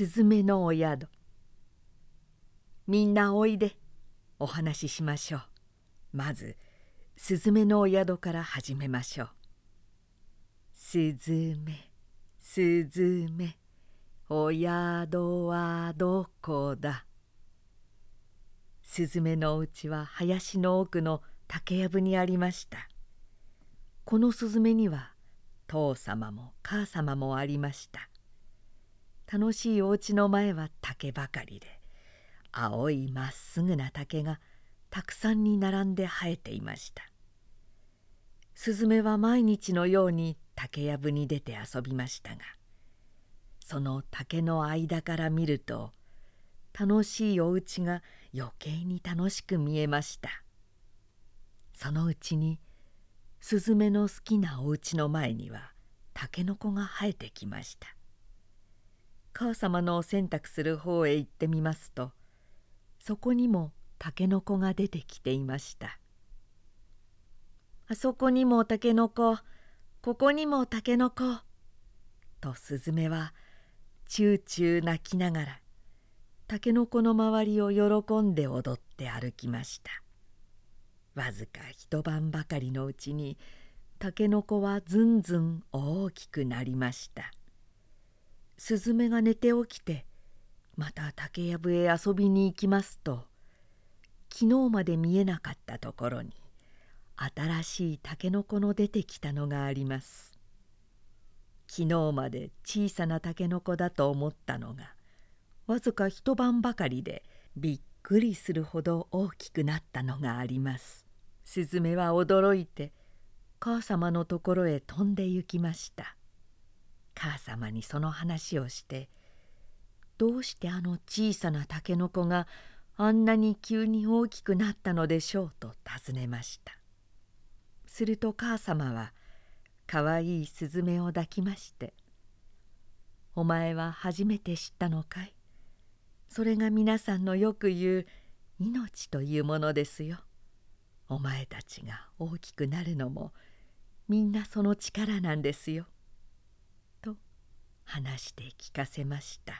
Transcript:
スズメのお宿。みんなおいで。お話ししましょう。まずスズメのお宿から始めましょう。スズメスズメお宿はどこだ？スズメのお家は林の奥の竹やぶにありました。このスズメには父様も母様もありました。楽しいお家の前は竹ばかりで青いまっすぐな竹がたくさんに並んで生えていました。スズメは毎日のように竹やぶに出て遊びましたがその竹の間から見ると楽しいお家が余計に楽しく見えました。そのうちにスズメの好きなお家の前にはたけのこが生えてきました。母様の洗濯する方へ行ってみますとそこにもたけのこが出てきていました。あそこにもたけのこここにもたけのこ」とスズメはチューチュー泣きながらたけのこの周りを喜んで踊って歩きました。わずか一晩ばかりのうちにたけのこはずんずん大きくなりました。スズメが寝て起きてまた竹やぶへ遊びに行きますと昨日まで見えなかったところに新しいたけのこの出てきたのがあります。昨日まで小さなたけのこだと思ったのがわずか一晩ばかりでびっくりするほど大きくなったのがあります。スズメは驚いて母様のところへ飛んで行きました。母様にその話をしてどうしてあの小さなたけのこがあんなに急に大きくなったのでしょう？と尋ねましたすると母様はかわいいスズメを抱きまして「お前は初めて知ったのかいそれが皆さんのよく言う命というものですよ。お前たちが大きくなるのもみんなその力なんですよ。」話して聞かせました。